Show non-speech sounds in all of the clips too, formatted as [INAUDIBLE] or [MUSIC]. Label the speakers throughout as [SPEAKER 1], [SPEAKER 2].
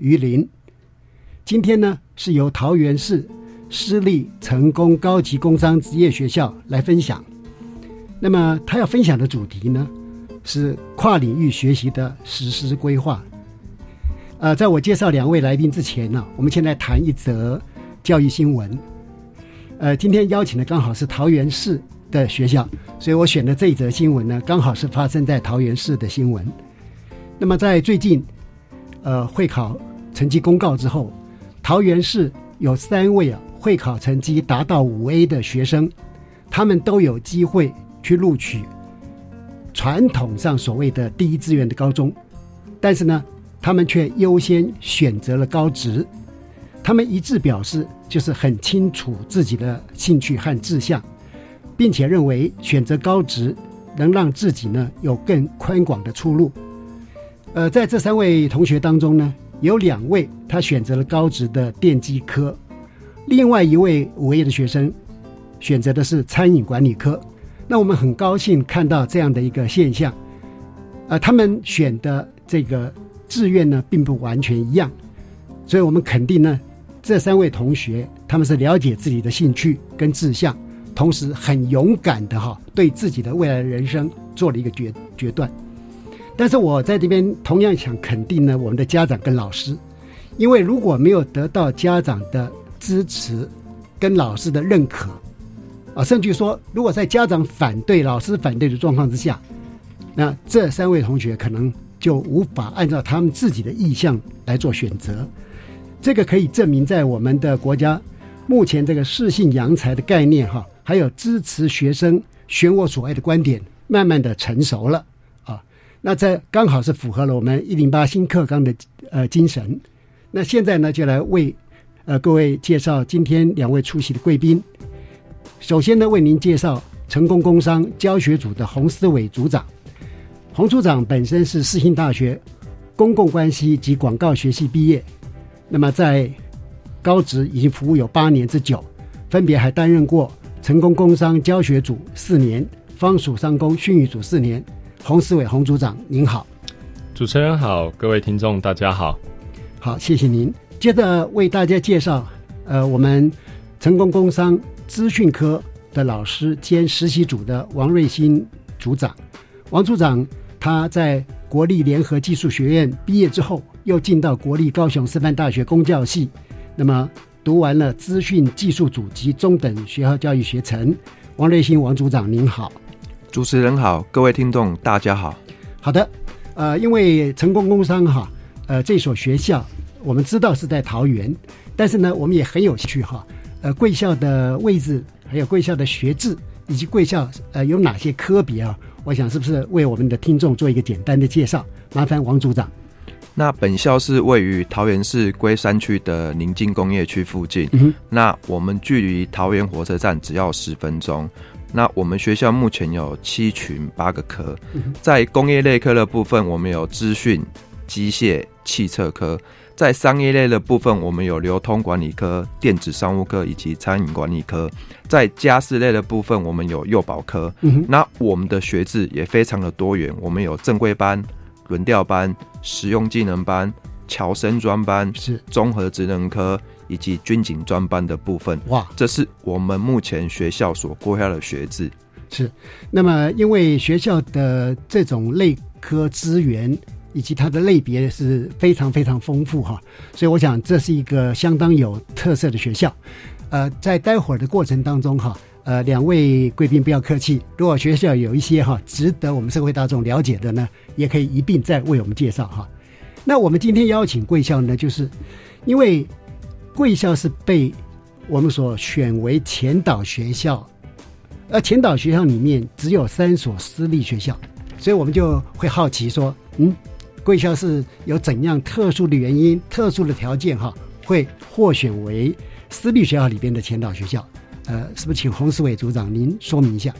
[SPEAKER 1] 于林。今天呢，是由桃园市私立成功高级工商职业学校来分享。那么，他要分享的主题呢？是跨领域学习的实施规划。呃，在我介绍两位来宾之前呢，我们先来谈一则教育新闻。呃，今天邀请的刚好是桃园市的学校，所以我选的这一则新闻呢，刚好是发生在桃园市的新闻。那么在最近，呃，会考成绩公告之后，桃园市有三位啊会考成绩达到五 A 的学生，他们都有机会去录取。传统上所谓的第一志愿的高中，但是呢，他们却优先选择了高职。他们一致表示，就是很清楚自己的兴趣和志向，并且认为选择高职能让自己呢有更宽广的出路。呃，在这三位同学当中呢，有两位他选择了高职的电机科，另外一位五 A 的学生选择的是餐饮管理科。那我们很高兴看到这样的一个现象，呃，他们选的这个志愿呢，并不完全一样，所以我们肯定呢，这三位同学他们是了解自己的兴趣跟志向，同时很勇敢的哈，对自己的未来人生做了一个决决断。但是我在这边同样想肯定呢，我们的家长跟老师，因为如果没有得到家长的支持跟老师的认可。啊，甚至说，如果在家长反对、老师反对的状况之下，那这三位同学可能就无法按照他们自己的意向来做选择。这个可以证明，在我们的国家目前这个适性扬才的概念，哈，还有支持学生选我所爱的观点，慢慢的成熟了。那这刚好是符合了我们一零八新课纲的呃精神。那现在呢，就来为呃各位介绍今天两位出席的贵宾。首先呢，为您介绍成功工商教学组的洪思伟组长。洪组长本身是世新大学公共关系及广告学系毕业，那么在高职已经服务有八年之久，分别还担任过成功工商教学组四年、方属商工训育组四年。洪思伟洪组长您好，
[SPEAKER 2] 主持人好，各位听众大家好，
[SPEAKER 1] 好谢谢您。接着为大家介绍，呃，我们成功工商。资讯科的老师兼实习组的王瑞新组长，王组长他在国立联合技术学院毕业之后，又进到国立高雄师范大学公教系，那么读完了资讯技术组及中等学校教育学程。王瑞新王组长您好，
[SPEAKER 3] 主持人好，各位听众大家好。
[SPEAKER 1] 好的，呃，因为成功工商哈，呃，这所学校我们知道是在桃园，但是呢，我们也很有趣哈。呃，贵校的位置，还有贵校的学制，以及贵校呃有哪些科别啊？我想是不是为我们的听众做一个简单的介绍？麻烦王组长。
[SPEAKER 3] 那本校是位于桃园市龟山区的宁静工业区附近。
[SPEAKER 1] 嗯
[SPEAKER 3] 那我们距离桃园火车站只要十分钟。那我们学校目前有七群八个科，在工业类科的部分，我们有资讯、机械、汽车科；在商业类的部分，我们有流通管理科、电子商务科以及餐饮管理科；在家事类的部分，我们有幼保科。
[SPEAKER 1] 嗯，
[SPEAKER 3] 那我们的学制也非常的多元，我们有正规班、轮调班、实用技能班、侨生专班、
[SPEAKER 1] 是。
[SPEAKER 3] 综合职能科以及军警专班的部分。
[SPEAKER 1] 哇，
[SPEAKER 3] 这是我们目前学校所规划的学制。
[SPEAKER 1] 是。那么，因为学校的这种类科资源以及它的类别是非常非常丰富哈，所以我想这是一个相当有特色的学校。呃，在待会儿的过程当中哈，呃，两位贵宾不要客气，如果学校有一些哈值得我们社会大众了解的呢，也可以一并再为我们介绍哈。那我们今天邀请贵校呢，就是因为贵校是被我们所选为前导学校，而前导学校里面只有三所私立学校，所以我们就会好奇说，嗯，贵校是有怎样特殊的原因、特殊的条件哈，会获选为私立学校里边的前导学校？呃，是不是请洪思伟组长您说明一下？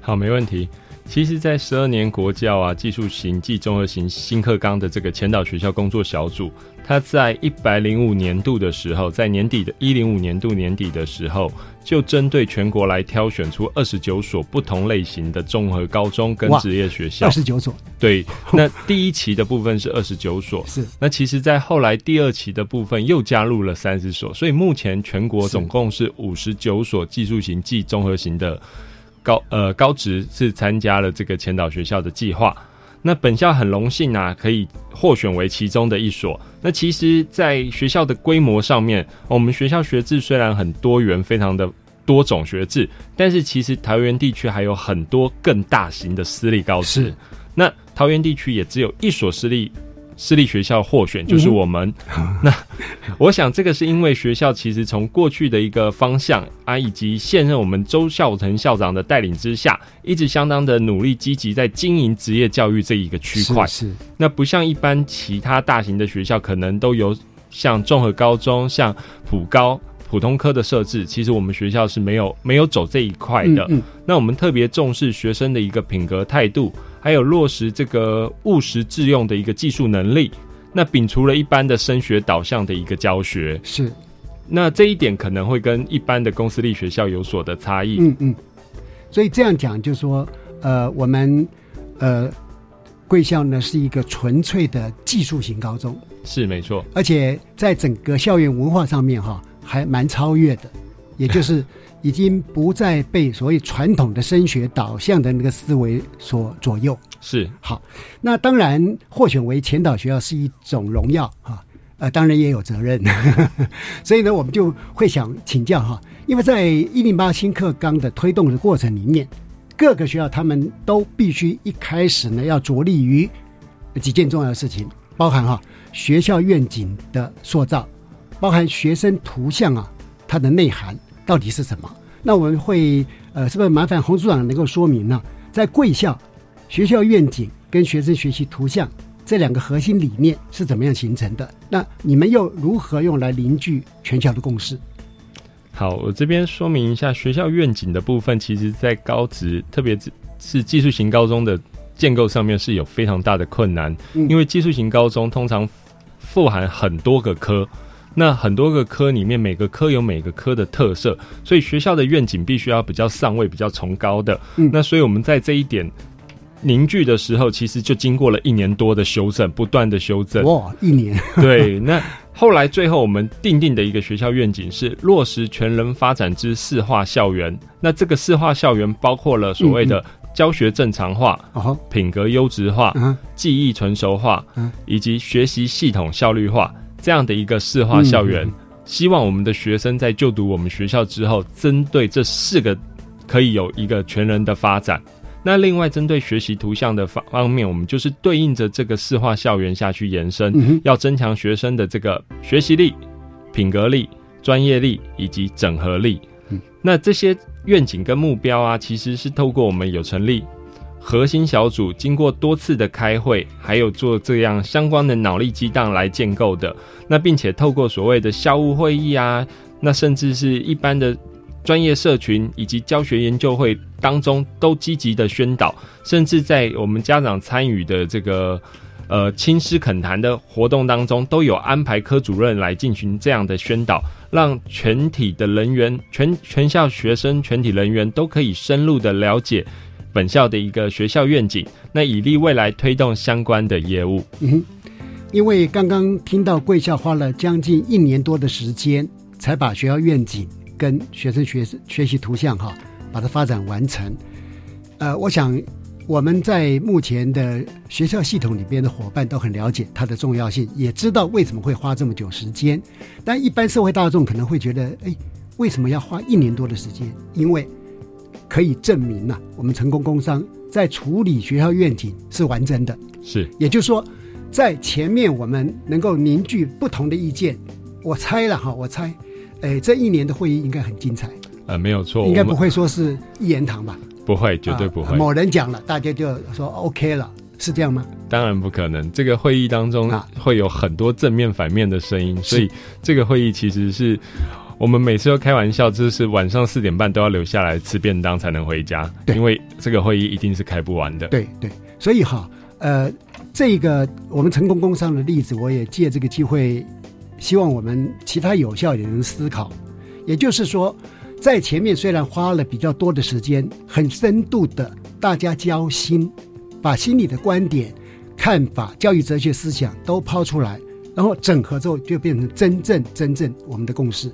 [SPEAKER 2] 好，没问题。其实，在十二年国教啊技术型暨综合型新课纲的这个前导学校工作小组，它在一百零五年度的时候，在年底的一零五年度年底的时候，就针对全国来挑选出二十九所不同类型的综合高中跟
[SPEAKER 1] 哇
[SPEAKER 2] 职业学校。
[SPEAKER 1] 二。十九所。
[SPEAKER 2] 对，那第一期的部分是二十九所，[LAUGHS]
[SPEAKER 1] 是。
[SPEAKER 2] 那其实，在后来第二期的部分又加入了三十所，所以目前全国
[SPEAKER 1] 是。
[SPEAKER 2] 总共是五十九所技术型暨综合型的高呃高职是参加了这个前导学校的计划。那本校很荣幸啊，可以获选为其中的一所。那其实，在学校的规模上面，我们学校学制虽然很多元，非常的多种学制，但是其实桃园地区还有很多更大型的私立高职
[SPEAKER 1] 是。
[SPEAKER 2] 那桃园地区也只有一所私立私立学校获选，就是我们。[LAUGHS] 那我想这个是因为学校其实从过去的一个方向啊，以及现任我们周孝成校长的带领之下，一直相当的努力积极在经营职业教育这一个区块。
[SPEAKER 1] 是是
[SPEAKER 2] 那不像一般其他大型的学校，可能都有像综合高中、像普高、普通科的设置，其实我们学校是没有没有走这一块的。
[SPEAKER 1] 嗯嗯
[SPEAKER 2] 那我们特别重视学生的一个品格态度，还有落实这个务实致用的一个技术能力。那摒除了一般的升学导向的一个教学，
[SPEAKER 1] 是，
[SPEAKER 2] 那这一点可能会跟一般的公私立学校有所的差异。
[SPEAKER 1] 嗯嗯，所以这样讲就是说，呃，我们呃贵校呢是一个纯粹的技术型高中，
[SPEAKER 2] 是没错，
[SPEAKER 1] 而且在整个校园文化上面哈，还蛮超越的，也就是已经不再被所谓传统的升学导向的那个思维所左右。
[SPEAKER 2] 是
[SPEAKER 1] 好，那当然获选为前导学校是一种荣耀哈，呃，当然也有责任，[LAUGHS] 所以呢，我们就会想请教哈，因为在一零八新课纲的推动的过程里面，各个学校他们都必须一开始呢要着力于几件重要的事情，包含哈学校愿景的塑造，包含学生图像啊它的内涵到底是什么？那我们会呃，是不是麻烦洪组长能够说明呢？在贵校。学校愿景跟学生学习图像这两个核心理念是怎么样形成的？那你们又如何用来凝聚全校的共识？
[SPEAKER 2] 好，我这边说明一下学校愿景的部分，其实在高职，特别是技术型高中的建构上面是有非常大的困难，
[SPEAKER 1] 嗯
[SPEAKER 2] 因为技术型高中通常富含很多个科。那很多个科里面，每个科有每个科的特色，所以学校的愿景必须要比较上位、比较崇高的。
[SPEAKER 1] 嗯。
[SPEAKER 2] 那所以我们在这一点凝聚的时候，其实就经过了一年多的修正，不断的修正。
[SPEAKER 1] 哇，一年。[LAUGHS] [LAUGHS]
[SPEAKER 2] 对，那后来最后我们定定的一个学校愿景是落实全人发展之四化校园。那这个四化校园包括了所谓的教学正常化、
[SPEAKER 1] 哦，
[SPEAKER 2] 品格优质化、
[SPEAKER 1] 嗯。
[SPEAKER 2] 记忆成熟化
[SPEAKER 1] 嗯，
[SPEAKER 2] 以及学习系统效率化这样的一个四化校园。
[SPEAKER 1] 嗯
[SPEAKER 2] 希望我们的学生在就读我们学校之后，针对这四个可以有一个全人的发展。那另外针对学习图像的方方面，我们就是对应着这个四化校园下去延伸，
[SPEAKER 1] 嗯
[SPEAKER 2] 要增强学生的这个学习力、品格力、专业力以及整合力。
[SPEAKER 1] 嗯
[SPEAKER 2] 那这些愿景跟目标啊，其实是透过我们有成立核心小组经过多次的开会，还有做这样相关的脑力激荡来建构的。那并且透过所谓的校务会议啊，那甚至是一般的专业社群以及教学研究会当中，都积极的宣导，甚至在我们家长参与的这个呃亲师恳谈的活动当中，都有安排科主任来进行这样的宣导，让全体的人员、全全校学生、全体人员都可以深入的了解。本校的一个学校愿景，那以利未来推动相关的业务。
[SPEAKER 1] 嗯，因为刚刚听到贵校花了将近一年多的时间，才把学校愿景跟学生学学习图像哈，把它发展完成。呃，我想我们在目前的学校系统里边的伙伴都很了解它的重要性，也知道为什么会花这么久时间。但一般社会大众可能会觉得，哎，为什么要花一年多的时间？因为可以证明呐，我们成功工商在处理学校愿景是完整的。
[SPEAKER 2] 是，
[SPEAKER 1] 也就是说，在前面我们能够凝聚不同的意见。我猜了哈，我猜，哎，这一年的会议应该很精彩。
[SPEAKER 2] 呃，没有错，
[SPEAKER 1] 应该不会说是一言堂吧？
[SPEAKER 2] 不会，绝对不会。
[SPEAKER 1] 某人讲了，大家就说 OK 了，是这样吗？
[SPEAKER 2] 当然不可能。这个会议当中会有很多正面、反面的声音，所以这个会议其实是。我们每次都开玩笑，就是晚上四点半都要留下来吃便当才能回家，因为这个会议一定是开不完的。
[SPEAKER 1] 对对，所以哈，呃，这个我们成功工商的例子，我也借这个机会，希望我们其他有效也能思考。也就是说，在前面虽然花了比较多的时间，很深度的大家交心，把心里的观点、看法、教育哲学思想都抛出来，然后整合之后，就变成真正真正我们的共识。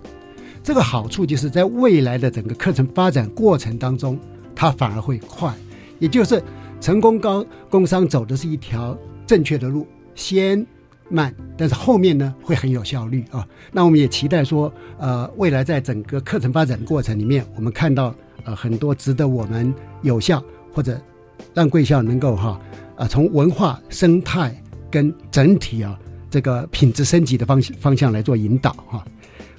[SPEAKER 1] 这个好处就是在未来的整个课程发展过程当中，它反而会快，也就是成功高工商走的是一条正确的路，先慢，但是后面呢会很有效率啊。那我们也期待说，呃，未来在整个课程发展过程里面，我们看到呃很多值得我们有效或者让贵校能够哈啊从文化生态跟整体啊这个品质升级的方方向来做引导哈。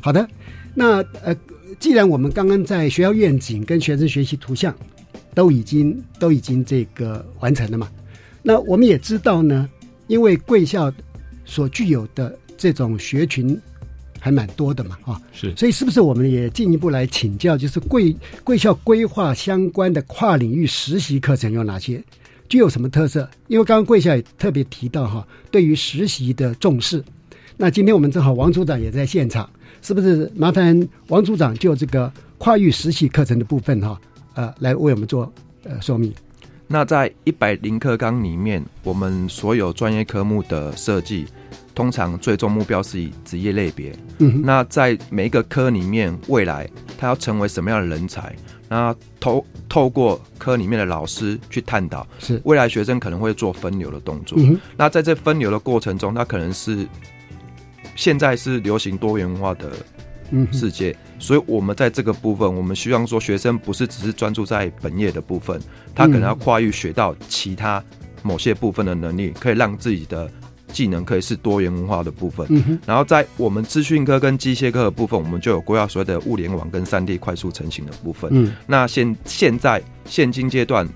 [SPEAKER 1] 好的。那呃，既然我们刚刚在学校愿景跟学生学习图像都已经都已经这个完成了嘛，那我们也知道呢，因为贵校所具有的这种学群还蛮多的嘛，啊，
[SPEAKER 2] 是，
[SPEAKER 1] 所以是不是我们也进一步来请教，就是贵贵校规划相关的跨领域实习课程有哪些，具有什么特色？因为刚刚贵校也特别提到哈，对于实习的重视。那今天我们正好王组长也在现场。是不是麻烦王组长就这个跨域实习课程的部分哈，呃，来为我们做呃说明？
[SPEAKER 3] 那在一百零课纲里面，我们所有专业科目的设计，通常最终目标是以职业类别。嗯，那在每一个科里面，未来他要成为什么样的人才？那透透过科里面的老师去探讨，
[SPEAKER 1] 是
[SPEAKER 3] 未来学生可能会做分流的动作。嗯那在这分流的过程中，他可能是。现在是流行多元化的世界，所以我们在这个部分，我们希望说学生不是只是专注在本业的部分，他可能要跨域学到其他某些部分的能力，可以让自己的技能可以是多元文化的部分。然后在我们资讯科跟机械科的部分，我们就有规划所谓的物联网跟三 D 快速成型的部分。那现现在现今阶段，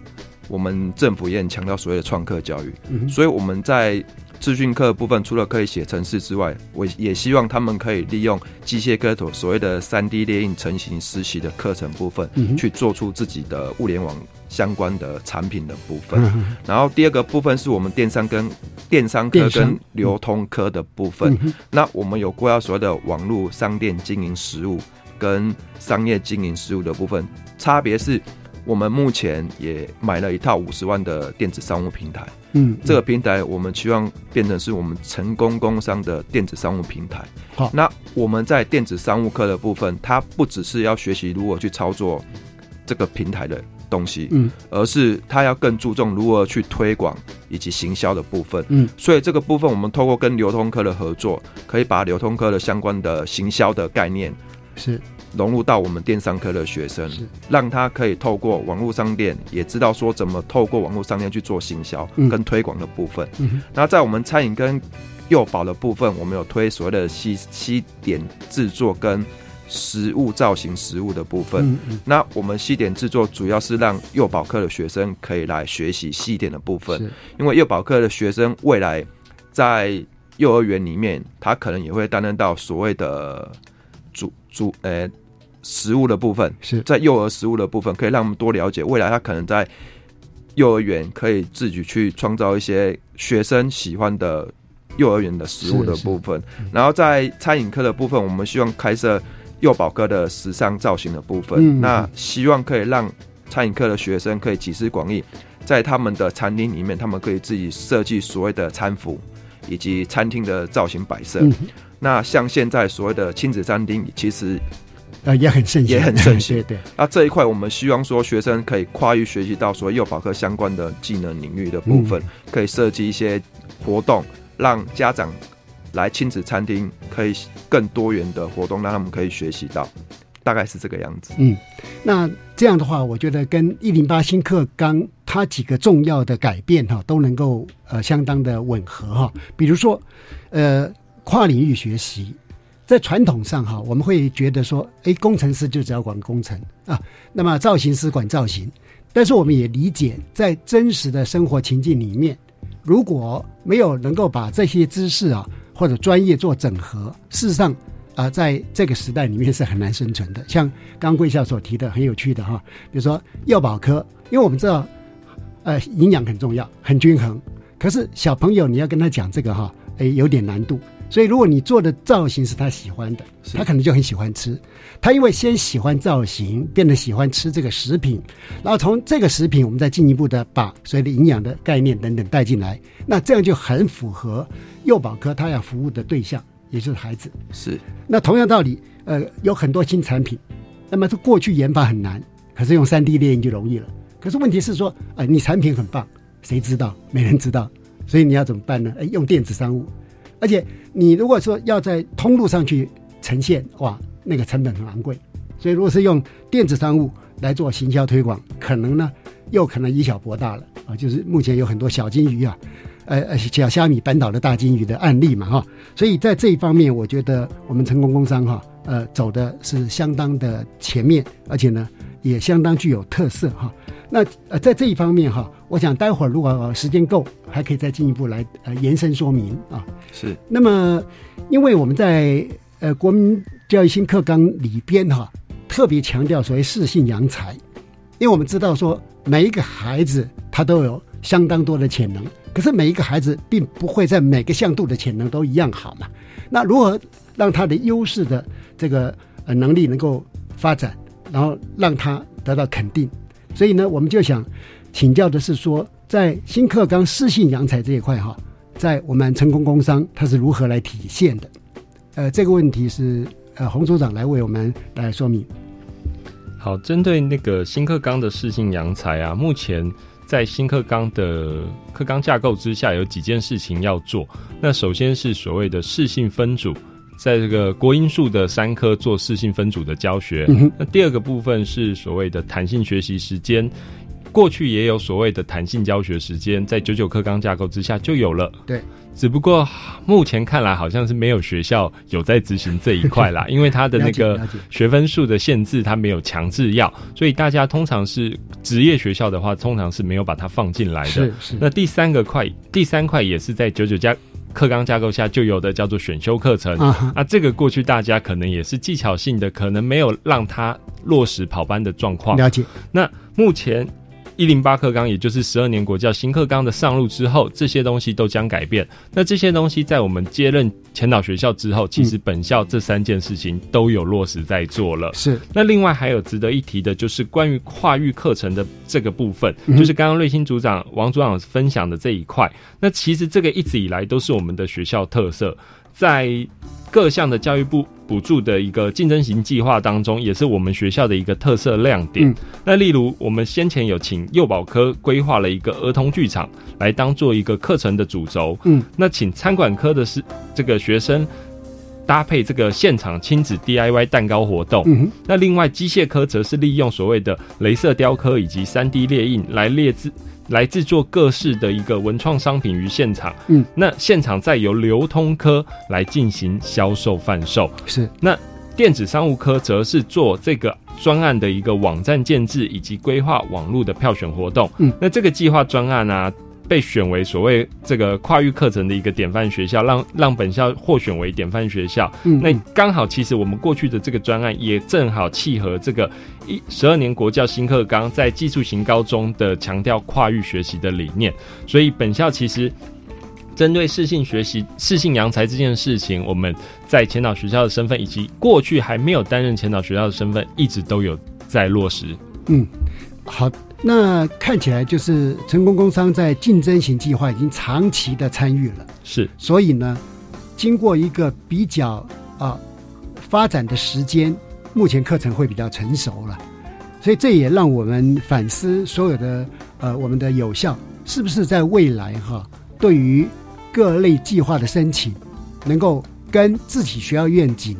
[SPEAKER 3] 我们政府也很强调所谓的创客教育，所以我们在。资讯课部分除了可以写程式之外，我也希望他们可以利用机械科所所谓的三 D 列印成型实习的课程部分，去做出自己的物联网相关的产品的部分。然后第二个部分是我们电商跟电商科跟流通科的部分。那我们有过要所谓的网络商店经营实务跟商业经营实务的部分，差别是。我们目前也买了一套五十万的电子商务平台，嗯，这个平台我们希望变成是我们成功工商的电子商务平台。
[SPEAKER 1] 好，
[SPEAKER 3] 那我们在电子商务课的部分，它不只是要学习如何去操作这个平台的东西，嗯，而是它要更注重如何去推广以及行销的部分，嗯，所以这个部分我们透过跟流通科的合作，可以把流通科的相关的行销的概念
[SPEAKER 1] 是。
[SPEAKER 3] 融入到我们电商科的学生，让他可以透过网络商店，也知道说怎么透过网络商店去做行销跟推广的部分。那在我们餐饮跟幼保的部分，我们有推所谓的西西点制作跟食物造型食物的部分。
[SPEAKER 1] 嗯嗯，
[SPEAKER 3] 那我们西点制作主要是让幼保课的学生可以来学习西点的部分，因为幼保课的学生未来在幼儿园里面，他可能也会担任到所谓的主主呃食物的部分，
[SPEAKER 1] 是
[SPEAKER 3] 在幼儿食物的部分，可以让我们多了解未来他可能在幼儿园可以自己去创造一些学生喜欢的幼儿园的食物的
[SPEAKER 1] 是是
[SPEAKER 3] 部分。然后在餐饮科的部分，我们希望开设幼保科的时尚造型的部分，
[SPEAKER 1] 嗯
[SPEAKER 3] 那希望可以让餐饮科的学生可以集思广益，在他们的餐厅里面，他们可以自己设计所谓的餐服以及餐厅的造型摆设。
[SPEAKER 1] 嗯
[SPEAKER 3] 那像现在所谓的亲子餐厅，其实
[SPEAKER 1] 呃也很盛行，
[SPEAKER 3] 也很盛行 [LAUGHS]
[SPEAKER 1] 对对，
[SPEAKER 3] 那这一块，我们希望说学生可以跨域学习到所谓幼保科相关的技能领域的部分，可以设计一些活动，让家长来亲子餐厅可以更多元的活动，让他们可以学习到，大概是这个样子。
[SPEAKER 1] 嗯，那这样的话，我觉得跟一零八新课纲它几个重要的改变哈，都能够呃相当的吻合哈。比如说，呃，跨领域学习，在传统上哈，我们会觉得说，哎，工程师就只要管工程啊，那么造型师管造型。但是我们也理解，在真实的生活情境里面，如果没有能够把这些知识啊或者专业做整合，事实上啊、在这个时代里面是很难生存的。像刚贵校所提的很有趣的哈，比如说幼保科，因为我们知道，呃，营养很重要，很均衡。可是小朋友你要跟他讲这个哈，哎，有点难度。所以如果你做的造型是他喜欢的，他可能就很喜欢吃。他因为先喜欢造型，变得喜欢吃这个食品，然后从这个食品，我们再进一步的把所谓的营养的概念等等带进来，那这样就很符合幼保科他要服务的对象，也就是孩子。
[SPEAKER 3] 是
[SPEAKER 1] 那同样道理，呃，有很多新产品，那么这过去研发很难，可是用三 D 列印就容易了。可是问题是说，呃，你产品很棒，谁知道？没人知道，所以你要怎么办呢？哎，用电子商务，而且你如果说要在通路上去呈现，哇，那个成本很昂贵。所以如果是用电子商务来做行销推广，可能呢又可能以小博大了啊。就是目前有很多小金鱼啊，呃呃小虾米扳倒了大金鱼的案例嘛哈。所以在这一方面，我觉得我们成功工商哈，呃，走的是相当的前面，而且呢也相当具有特色哈。那呃，在这一方面哈，我想待会儿如果、呃时间够，还可以再进一步来呃延伸说明啊。
[SPEAKER 3] 是
[SPEAKER 1] 那么，因为我们在呃国民教育新课纲里边哈，特别强调所谓适性扬才，因为我们知道说每一个孩子他都有相当多的潜能，可是每一个孩子并不会在每个向度的潜能都一样好嘛。那如何让他的优势的这个呃能力能够发展，然后让他得到肯定？所以呢，我们就想请教的是说，在新课纲适性扬才这一块哈，在我们成功工商它是如何来体现的？呃，这个问题是呃洪组长来为我们来说明。
[SPEAKER 2] 好，针对那个新课纲的适性扬才啊，目前在新课纲的课纲架构之下，有几件事情要做。那首先是所谓的适性分组，在这个国英数的三科做适性分组的教学。
[SPEAKER 1] 嗯
[SPEAKER 2] 那第二个部分是所谓的弹性学习时间。过去也有所谓的弹性教学时间，在九九课纲架构之下就有了。
[SPEAKER 1] 对，
[SPEAKER 2] 只不过目前看来好像是没有学校有在执行这一块啦，[LAUGHS] 因为它的那个学分数的限制，它没有强制要，所以大家通常是职业学校的话，通常是没有把它放进来的。
[SPEAKER 1] 是是，
[SPEAKER 2] 那第三个块，第三块也是在九九加课纲架构下就有的，叫做选修课程。
[SPEAKER 1] 啊，
[SPEAKER 2] 这个过去大家可能也是技巧性的，可能没有让它落实跑班的状况。
[SPEAKER 1] 了解，
[SPEAKER 2] 那目前一零八课纲，也就是十二年国教新课纲的上路之后，这些东西都将改变。那这些东西在我们接任前导学校之后，其实本校这三件事情都有落实在做了。
[SPEAKER 1] 是
[SPEAKER 2] 那另外还有值得一提的，就是关于跨域课程的这个部分，
[SPEAKER 1] 嗯
[SPEAKER 2] 就是刚刚瑞星组长、王组长分享的这一块。那其实这个一直以来都是我们的学校特色，在各项的教育部补助的一个竞争型计划当中，也是我们学校的一个特色亮点。
[SPEAKER 1] 嗯
[SPEAKER 2] 那例如，我们先前有请幼保科规划了一个儿童剧场来当做一个课程的主轴，
[SPEAKER 1] 嗯，
[SPEAKER 2] 那请餐馆科的是这个学生。搭配这个现场亲子 DIY 蛋糕活动，
[SPEAKER 1] 嗯，
[SPEAKER 2] 那另外机械科则是利用所谓的镭射雕刻以及三 D 列印来列制来制作各式的一个文创商品于现场。
[SPEAKER 1] 嗯，
[SPEAKER 2] 那现场再由流通科来进行销售贩售。
[SPEAKER 1] 是，
[SPEAKER 2] 那电子商务科则是做这个专案的一个网站建制以及规划网络的票选活动。
[SPEAKER 1] 嗯，
[SPEAKER 2] 那这个计划专案呢？被选为所谓这个跨域课程的一个典范学校，让让本校获选为典范学校。
[SPEAKER 1] 嗯，
[SPEAKER 2] 那刚好，其实我们过去的这个专案也正好契合这个一十二年国教新课纲在技术型高中的强调跨域学习的理念，所以本校其实针对适性学习、适性扬才这件事情，我们在前导学校的身份，以及过去还没有担任前导学校的身份，一直都有在落实。
[SPEAKER 1] 嗯，好。那看起来就是成功工商在竞争型计划已经长期的参与了，
[SPEAKER 2] 是，
[SPEAKER 1] 所以呢，经过一个比较啊发展的时间，目前课程会比较成熟了，所以这也让我们反思所有的呃我们的有效是不是在未来哈，对于各类计划的申请，能够跟自己学校愿景，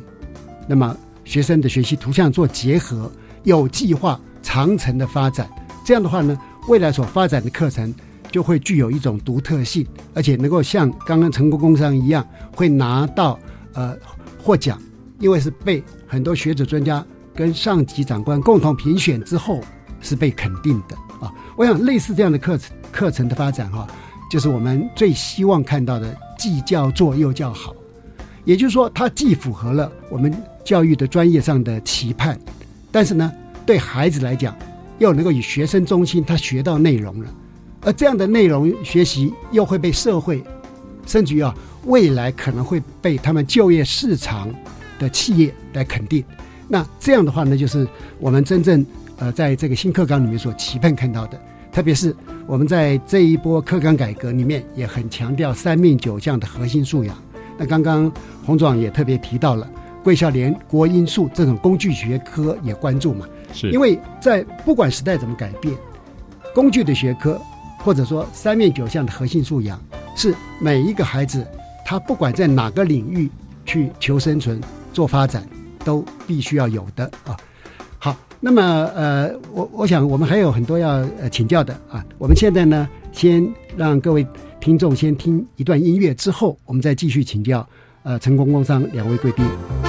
[SPEAKER 1] 那么学生的学习图像做结合，有计划长程的发展。这样的话呢，未来所发展的课程就会具有一种独特性，而且能够像刚刚成功工商一样，会拿到呃获奖，因为是被很多学者专家跟上级长官共同评选之后是被肯定的啊。我想类似这样的课程课程的发展哈，就是我们最希望看到的，既叫做又叫好，也就是说，它既符合了我们教育的专业上的期盼，但是呢，对孩子来讲。又能够以学生中心，他学到内容了，而这样的内容学习又会被社会，甚至于啊未来可能会被他们就业市场的企业来肯定。那这样的话呢，就是我们真正呃在这个新课纲里面所期盼看到的。特别是我们在这一波课纲改革里面，也很强调三命九将的核心素养。那刚刚洪总也特别提到了贵校连国音数这种工具学科也关注嘛。
[SPEAKER 2] 是，
[SPEAKER 1] 因为在不管时代怎么改变，工具的学科或者说三面九项的核心素养，是每一个孩子他不管在哪个领域去求生存、做发展，都必须要有的啊。好，那么呃，我我想我们还有很多要呃请教的啊。我们现在呢，先让各位听众先听一段音乐，之后我们再继续请教呃成功工商两位贵宾。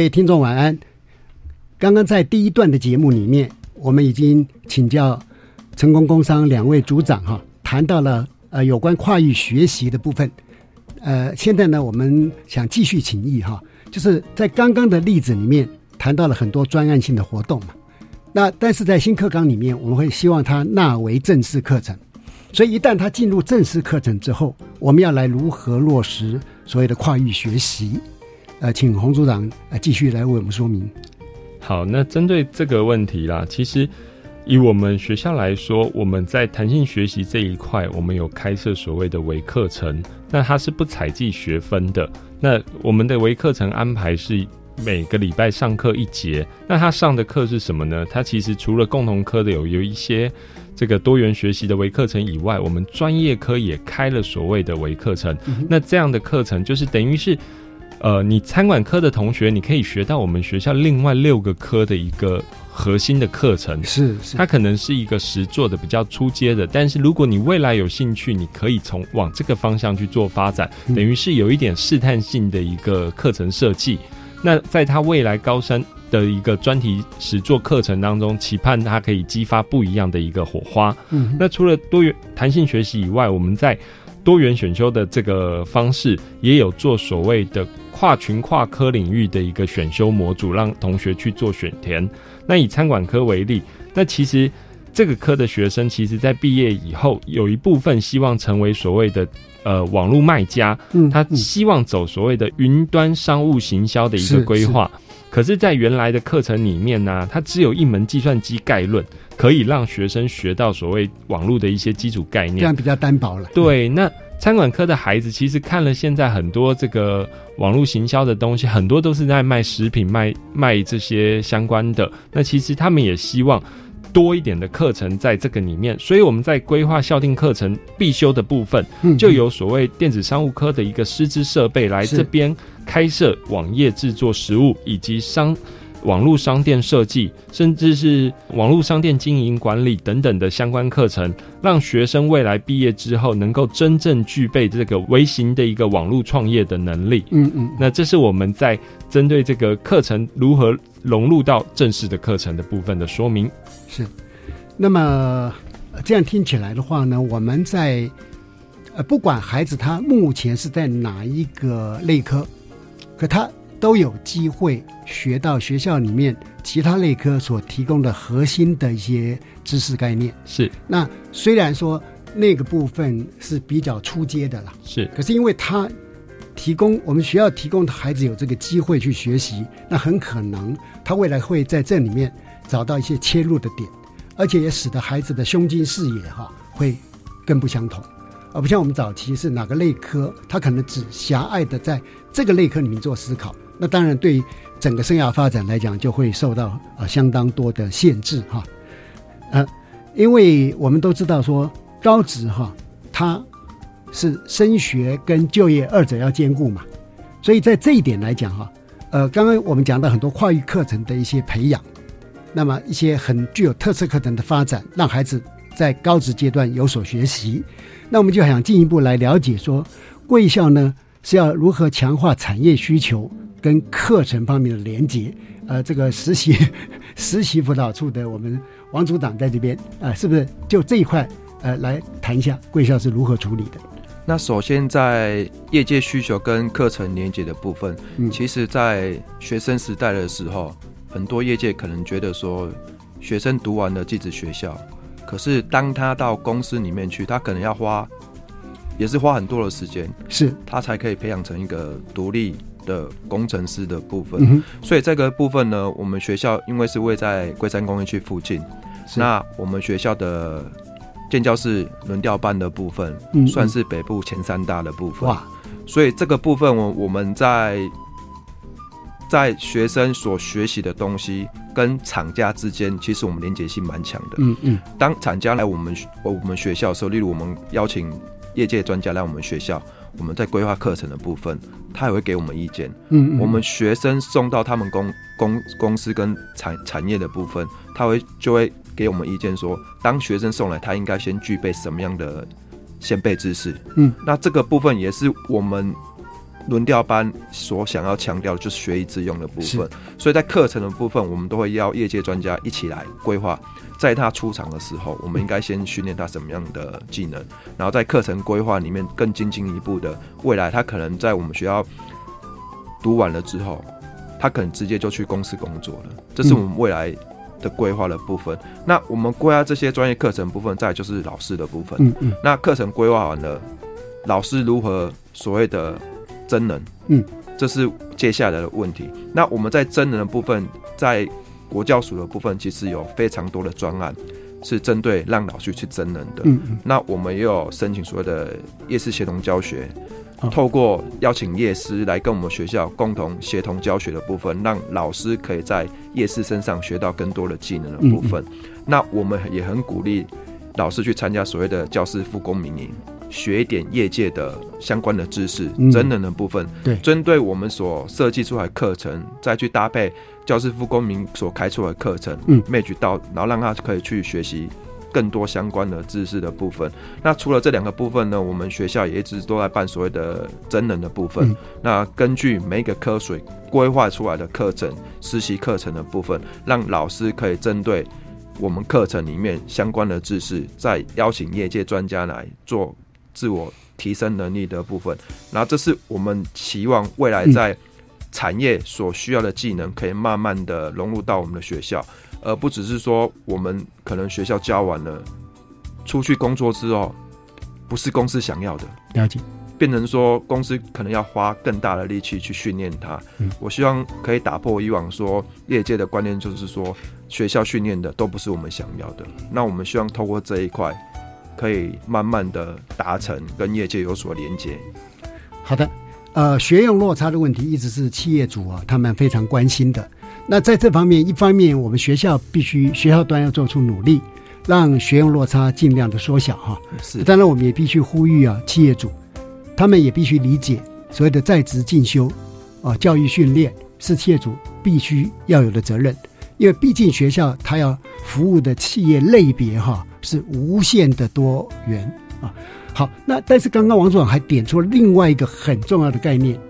[SPEAKER 1] 各位听众晚安。刚刚在第一段的节目里面，我们已经请教成功工商两位组长哈，谈到了呃有关跨域学习的部分。呃，现在呢，我们想继续请益哈，就是在刚刚的例子里面谈到了很多专案性的活动嘛。那但是在新课纲里面，我们会希望它纳为正式课程。所以，一旦他进入正式课程之后，我们要来如何落实所谓的跨域学习？呃，请洪组长呃继续来为我们说明。
[SPEAKER 2] 好，那针对这个问题啦，其实以我们学校来说，我们在弹性学习这一块，我们有开设所谓的微课程，那它是不采计学分的。那我们的微课程安排是每个礼拜上课一节。那他上的课是什么呢？他其实除了共同科的有有一些。这个多元学习的微课程以外，我们专业科也开了所谓的微课程。那这样的课程就是等于是，呃，你餐馆科的同学，你可以学到我们学校另外六个科的一个核心的课程。
[SPEAKER 1] 是是，
[SPEAKER 2] 它可能是一个实做的比较初阶的，但是如果你未来有兴趣，你可以从往这个方向去做发展，等于是有一点试探性的一个课程设计。那在他未来高三。的一个专题实作课程当中，期盼他可以激发不一样的一个火花。嗯，那除了多元弹性学习以外，我们在多元选修的这个方式，也有做所谓的跨群跨科领域的一个选修模组，让同学去做选填。那以餐馆科为例，那其实这个科的学生，其实在毕业以后，有一部分希望成为所谓的呃网络卖家，嗯，他希望走所谓的云端商务行销的一个规划。可是，在原来的课程里面呢，它只有一门计算机概论，可以让学生学到所谓网络的一些基础概念，
[SPEAKER 1] 这样比较单薄了。
[SPEAKER 2] 对，那餐馆科的孩子其实看了现在很多这个网络行销的东西，很多都是在卖食品、卖卖这些相关的。那其实他们也希望。多一点的课程在这个里面，所以我们在规划校定课程必修的部分，就有所谓电子商务科的一个师资设备来这边开设网页制作实物，以及商网络商店设计，甚至是网络商店经营管理等等的相关课程，让学生未来毕业之后能够真正具备这个微型的一个网络创业的能力。嗯嗯，那这是我们在针对这个课程如何融入到正式的课程的部分的说明。
[SPEAKER 1] 是，那么这样听起来的话呢，我们在呃，不管孩子他目前是在哪一个类科，可他都有机会学到学校里面其他类科所提供的核心的一些知识概念。
[SPEAKER 2] 是，
[SPEAKER 1] 那虽然说那个部分是比较初阶的啦，
[SPEAKER 2] 是，
[SPEAKER 1] 可是因为他提供我们学校提供的孩子有这个机会去学习，那很可能他未来会在这里面找到一些切入的点，而且也使得孩子的胸襟视野哈会更不相同。而不像我们早期是哪个类科，他可能只狭隘的在这个类科里面做思考，那当然对整个生涯发展来讲就会受到呃相当多的限制哈，呃，因为我们都知道说高职哈，它是升学跟就业二者要兼顾嘛，所以在这一点来讲哈，呃，刚刚我们讲到很多跨域课程的一些培养，那么一些很具有特色课程的发展，让孩子在高职阶段有所学习。那我们就想进一步来了解说，贵校呢是要如何强化产业需求跟课程方面的连接？呃，这个实习实习辅导处的我们王组长在这边啊，是不是就这一块呃来谈一下贵校是如何处理的？
[SPEAKER 3] 那首先在业界需求跟课程连接的部分，嗯，其实，在学生时代的时候，很多业界可能觉得说，学生读完了寄子学校。可是，当他到公司里面去，他可能要花，也是花很多的时间，
[SPEAKER 1] 是
[SPEAKER 3] 他才可以培养成一个独立的工程师的部分。所以这个部分呢，我们学校因为是位在龟山工业区附近，那我们学校的建教室轮调班的部分，算是北部前三大的部分。哇！所以这个部分，我我们在。在学生所学习的东西跟厂家之间，其实我们连接性蛮强的。嗯嗯。当厂家来我们我们学校的时候，例如我们邀请业界专家来我们学校，我们在规划课程的部分，他也会给我们意见。嗯嗯。我们学生送到他们公公公司跟产产业的部分，他会就会给我们意见说，当学生送来，他应该先具备什么样的先备知识。嗯。那这个部分也是我们。轮调班所想要强调的就是学以致用的部分，所以在课程的部分，我们都会邀业界专家一起来规划。在他出场的时候，我们应该先训练他什么样的技能，然后在课程规划里面更精进一步的。未来他可能在我们学校读完了之后，他可能直接就去公司工作了。这是我们未来的规划的部分。那我们规划这些专业课程部分，再就是老师的部分。嗯嗯。那课程规划完了，老师如何所谓的？真人，嗯，这是接下来的问题。那我们在真人的部分，在国教署的部分，其实有非常多的专案是针对让老师去真人的。嗯嗯。那我们也有申请所谓的夜市协同教学，透过邀请夜师来跟我们学校共同协同教学的部分，让老师可以在夜市身上学到更多的技能的部分。那我们也很鼓励老师去参加所谓的教师复工民营。学一点业界的相关的知识，真人的部分，
[SPEAKER 1] 对，
[SPEAKER 3] 针对我们所设计出来课程，再去搭配教师傅公民所开出的课程，嗯，match 到，然后让他可以去学习更多相关的知识的部分。那除了这两个部分呢，我们学校也一直都在办所谓的真人的部分。那根据每一个科水规划出来的课程、实习课程的部分，让老师可以针对我们课程里面相关的知识，再邀请业界专家来做。自我提升能力的部分，然后这是我们期望未来在产业所需要的技能，可以慢慢的融入到我们的学校，而不只是说我们可能学校教完了，出去工作之后，不是公司想要的，
[SPEAKER 1] 了解，
[SPEAKER 3] 变成说公司可能要花更大的力气去训练他。我希望可以打破以往说业界的观念，就是说学校训练的都不是我们想要的。那我们希望透过这一块。可以慢慢的达成跟业界有所连接。
[SPEAKER 1] 好的，呃，学用落差的问题一直是企业主啊他们非常关心的。那在这方面，一方面我们学校必须学校端要做出努力，让学用落差尽量的缩小哈。
[SPEAKER 3] 是，
[SPEAKER 1] 当然我们也必须呼吁啊，企业主他们也必须理解所谓的在职进修啊，教育训练是企业主必须要有的责任，因为毕竟学校它要服务的企业类别哈。是无限的多元啊！好，那但是刚刚王总还点出了另外一个很重要的概念，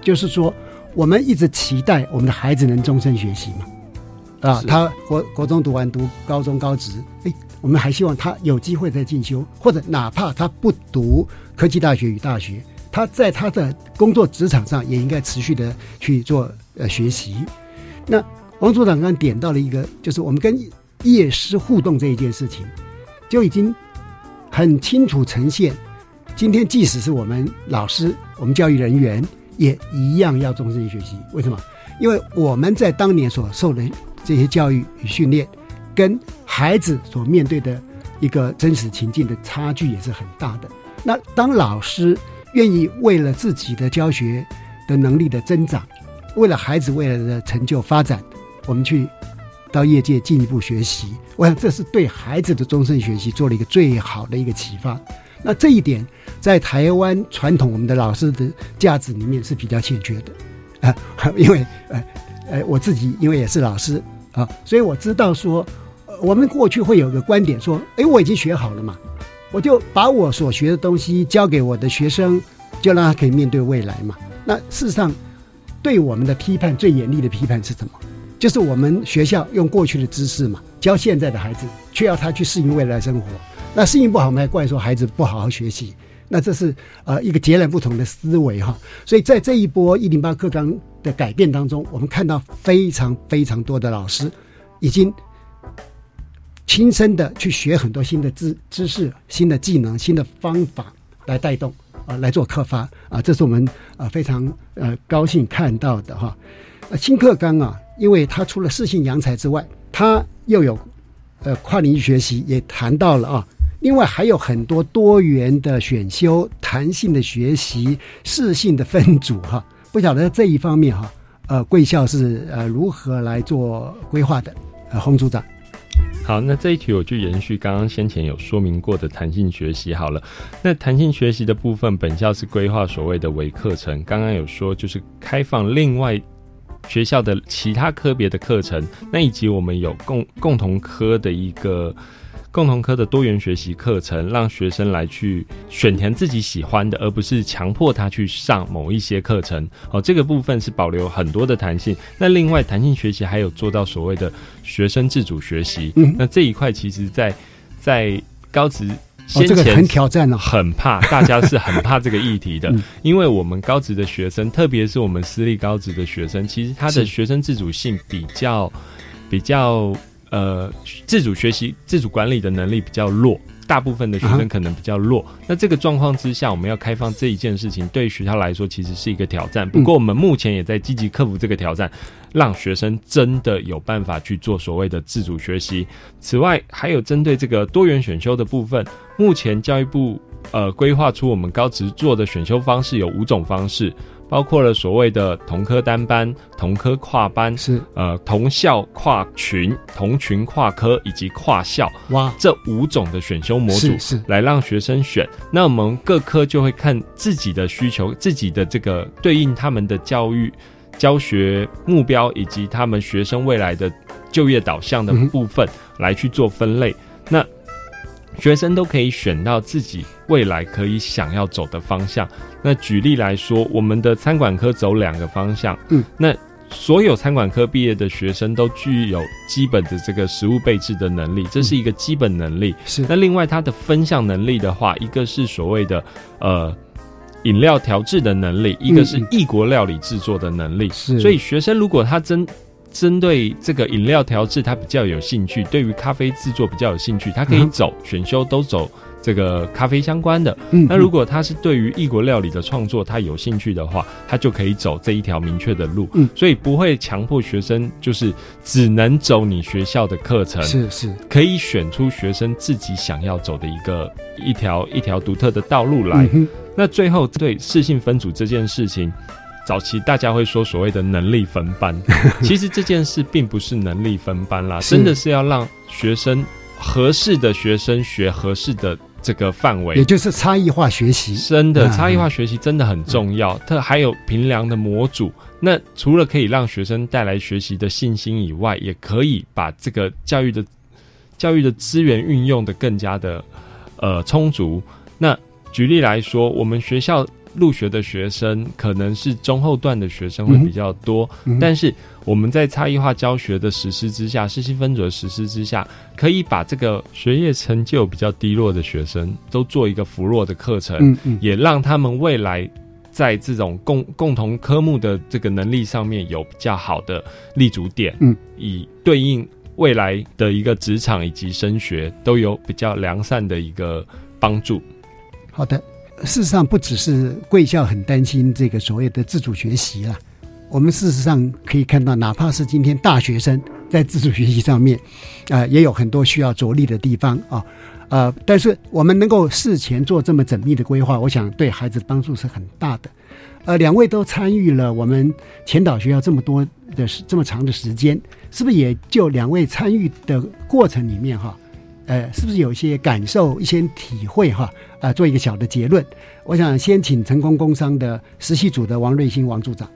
[SPEAKER 1] 就是说我们一直期待我们的孩子能终身学习嘛？啊，他国国中读完读高中高职，哎，我们还希望他有机会再进修，或者哪怕他不读科技大学与大学，他在他的工作职场上也应该持续的去做呃学习。那王组长刚刚点到了一个，就是我们跟业师互动这一件事情，就已经很清楚呈现。今天即使是我们老师，我们教育人员也一样要终身学习。为什么？因为我们在当年所受的这些教育与训练，跟孩子所面对的一个真实情境的差距也是很大的。那当老师愿意为了自己的教学的能力的增长，为了孩子未来的成就发展，我们去到业界进一步学习，我想这是对孩子的终身学习做了一个最好的一个启发。那这一点在台湾传统我们的老师的价值里面是比较欠缺的啊，[LAUGHS] 因为呃呃我自己因为也是老师啊，所以我知道说我们过去会有个观点说，哎，我已经学好了嘛，我就把我所学的东西交给我的学生，就让他可以面对未来嘛。那事实上对我们的批判最严厉的批判是什么？就是我们学校用过去的知识嘛教现在的孩子，却要他去适应未来生活。那适应不好，我们还怪说孩子不好好学习，那这是呃一个截然不同的思维哈。所以在这一波一零八课纲的改变当中，我们看到非常非常多的老师已经亲身的去学很多新的知知识、新的技能、新的方法来带动啊来做课发啊，这是我们啊非常呃高兴看到的哈。新课纲啊，因为它除了适性阳才之外，它又有呃跨领域学习，也谈到了啊。另外还有很多多元的选修、弹性的学习、适性的分组哈，不晓得这一方面哈，呃，贵校是呃如何来做规划的？呃，洪组长。
[SPEAKER 2] 好，那这一题我就延续刚刚先前有说明过的弹性学习好了。那弹性学习的部分，本校是规划所谓的微课程，刚刚有说就是开放另外学校的其他科别的课程，那以及我们有共共同科的一个。共同科的多元学习课程，让学生来去选填自己喜欢的，而不是强迫他去上某一些课程。哦，这个部分是保留很多的弹性。那另外，弹性学习还有做到所谓的学生自主学习。嗯，那这一块其实，在在高职先前
[SPEAKER 1] 很挑战了，
[SPEAKER 2] 很怕大家是很怕这个议题的，[LAUGHS] 因为我们高职的学生，特别是我们私立高职的学生，其实他的学生自主性比较比较。呃，自主学习、自主管理的能力比较弱，大部分的学生可能比较弱。那这个状况之下，我们要开放这一件事情，对学校来说其实是一个挑战。不过，我们目前也在积极克服这个挑战，让学生真的有办法去做所谓的自主学习。此外，还有针对这个多元选修的部分，目前教育部呃规划出我们高职做的选修方式有五种方式。包括了所谓的同科单班、同科跨班，
[SPEAKER 1] 是。
[SPEAKER 2] 呃同校跨群、同群跨科以及跨校，哇，这五种的选修模组
[SPEAKER 1] 是
[SPEAKER 2] 来让学生选。那我们各科就会看自己的需求、自己的这个对应他们的教育教学目标以及他们学生未来的就业导向的部分来去做分类。那学生都可以选到自己未来可以想要走的方向。那举例来说，我们的餐馆科走两个方向。嗯，那所有餐馆科毕业的学生都具有基本的这个食物备制的能力，这是一个基本能力。
[SPEAKER 1] 是。
[SPEAKER 2] 那另外，他的分项能力的话，一个是所谓的呃饮料调制的能力，一个是异国料理制作的能力。
[SPEAKER 1] 是。
[SPEAKER 2] 所以，学生如果他真针对这个饮料调制，他比较有兴趣；对于咖啡制作比较有兴趣，他可以走选修都走这个咖啡相关的。嗯那如果他是对于异国料理的创作他有兴趣的话，他就可以走这一条明确的路。嗯，所以不会强迫学生就是只能走你学校的课程，
[SPEAKER 1] 是是，
[SPEAKER 2] 可以选出学生自己想要走的一个一条一条独特的道路来。那最后对适性分组这件事情。早期大家会说所谓的能力分班，[LAUGHS] 其实这件事并不是能力分班啦，真的是要让学生合适的学生学合适的这个范围，
[SPEAKER 1] 也就是差异化学习。
[SPEAKER 2] 真的差异化学习真的很重要，它还有平量的模组。那除了可以让学生带来学习的信心以外，也可以把这个教育的教育的资源运用的更加的呃充足。那举例来说，我们学校。入学的学生可能是中后段的学生会比较多，但是我们在差异化教学的实施之下，实习分组的实施之下，可以把这个学业成就比较低落的学生都做一个扶弱的课程，也让他们未来在这种共共同科目的这个能力上面有比较好的立足点，
[SPEAKER 1] 嗯，
[SPEAKER 2] 以对应未来的一个职场以及升学都有比较良善的一个帮助。
[SPEAKER 1] 好的，事实上不只是贵校很担心这个所谓的自主学习啦，我们事实上可以看到，哪怕是今天大学生在自主学习上面，啊、也有很多需要着力的地方啊。呃，但是我们能够事前做这么缜密的规划，我想对孩子帮助是很大的。呃，两位都参与了我们前导学校这么多的这么长的时间，是不是也就两位参与的过程里面哈，呃，是不是有一些感受、一些体会哈？啊、做一个小的结论。我想先请成功工商的实习组的王瑞兴王组长。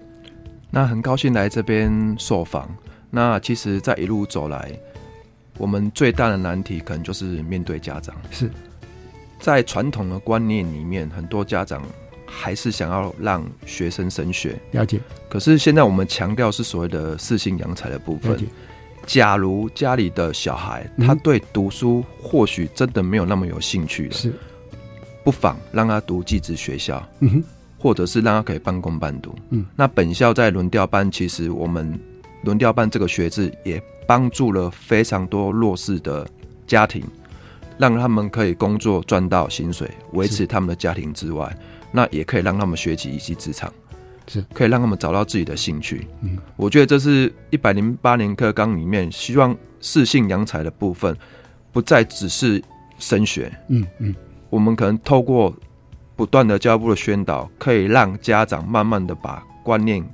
[SPEAKER 3] 那很高兴来这边受访。那其实，在一路走来，我们最大的难题可能就是面对家长。
[SPEAKER 1] 是
[SPEAKER 3] 在传统的观念里面，很多家长还是想要让学生升学。
[SPEAKER 1] 了解，
[SPEAKER 3] 可是现在我们强调是所谓的四性扬才的部分。假如家里的小孩
[SPEAKER 1] 嗯。
[SPEAKER 3] 他对读书或许真的没有那么有兴趣了，
[SPEAKER 1] 是。
[SPEAKER 3] 不妨让他读寄职学校，
[SPEAKER 1] 嗯哼，
[SPEAKER 3] 或者是让他可以半工半读。
[SPEAKER 1] 嗯，
[SPEAKER 3] 那本校在轮调班，其实我们轮调班这个学制也帮助了非常多弱势的家庭，让他们可以工作赚到薪水，维持他们的家庭之外，那也可以让他们学习一技之长，
[SPEAKER 1] 是
[SPEAKER 3] 可以让他们找到自己的兴趣。
[SPEAKER 1] 嗯，
[SPEAKER 3] 我觉得这是一百零八年课纲里面希望适性扬才的部分，不再只是升学。
[SPEAKER 1] 嗯嗯，
[SPEAKER 3] 我们可能透过不断的教育部的宣导，可以让家长慢慢的把观念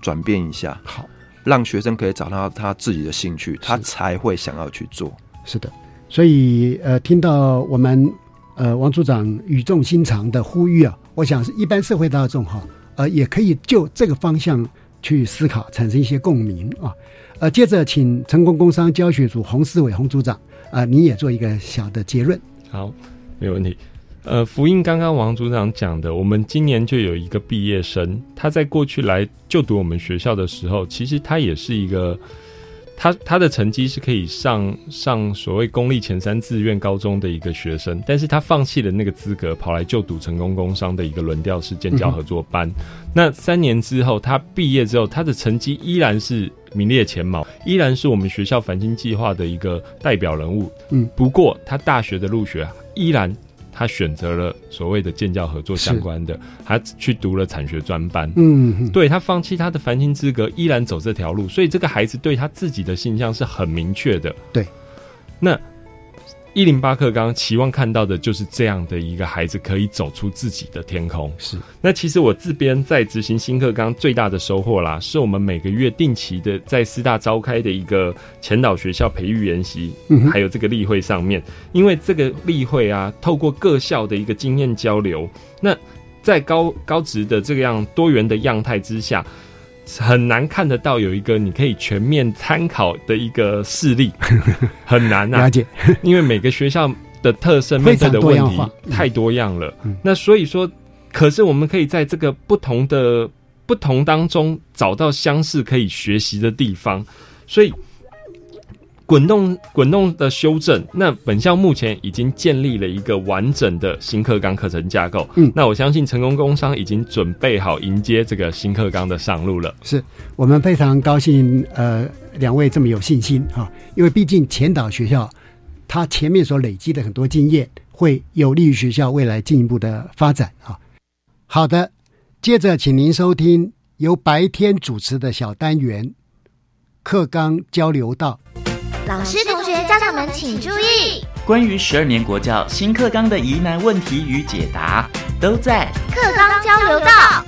[SPEAKER 3] 转变一下，
[SPEAKER 1] 好，
[SPEAKER 3] 让学生可以找到他自己的兴趣，他才会想要去做。
[SPEAKER 1] 是的，所以呃，听到我们呃王组长语重心长的呼吁啊，我想是一般社会大众哈，呃，也可以就这个方向去思考，产生一些共鸣啊。呃，接着请成功工商教学组洪思伟洪组长啊、你也做一个小的结论。
[SPEAKER 2] 好，没问题。呃，福音刚刚王组长讲的，我们今年就有一个毕业生，他在过去来就读我们学校的时候，其实他也是一个，他他的成绩是可以上上所谓公立前三志愿高中的一个学生，但是他放弃了那个资格，跑来就读成功工商的一个轮调式建教合作班。那三年之后，他毕业之后，他的成绩依然是名列前茅，依然是我们学校繁星计划的一个代表人物。
[SPEAKER 1] 嗯，
[SPEAKER 2] 不过他大学的入学依然。他选择了所谓的建教合作相关的，他去读了产学专班。
[SPEAKER 1] 嗯嗯
[SPEAKER 2] 对他放弃他的繁星资格，依然走这条路，所以这个孩子对他自己的形象是很明确的。
[SPEAKER 1] 对，
[SPEAKER 2] 那一零八课纲期望看到的就是这样的一个孩子可以走出自己的天空。
[SPEAKER 1] 是，
[SPEAKER 2] 那其实我这边在执行新课纲最大的收获啦，是我们每个月定期的在师大召开的一个前导学校培育研习，
[SPEAKER 1] 嗯
[SPEAKER 2] 还有这个例会上面，因为这个例会啊，透过各校的一个经验交流，那在高高职的这样多元的样态之下。很难看得到有一个你可以全面参考的一个事例，[LAUGHS] 很难啊。
[SPEAKER 1] 了解，
[SPEAKER 2] 因为每个学校的特色面对的问题太多样了。
[SPEAKER 1] 嗯、
[SPEAKER 2] 那所以说，可是我们可以在这个不同的不同当中找到相似可以学习的地方，所以。滚动滚动的修正，那本校目前已经建立了一个完整的新课纲课程架构。
[SPEAKER 1] 嗯，
[SPEAKER 2] 那我相信成功工商已经准备好迎接这个新课纲的上路了。
[SPEAKER 1] 是我们非常高兴，呃，两位这么有信心哈、啊，因为毕竟前导学校他前面所累积的很多经验，会有利于学校未来进一步的发展啊。好的，接着请您收听由白天主持的小单元课纲交流道。
[SPEAKER 4] 老师、同学、家长们请注意，
[SPEAKER 5] 关于十二年国教新课纲的疑难问题与解答，都在
[SPEAKER 4] 课纲交流道。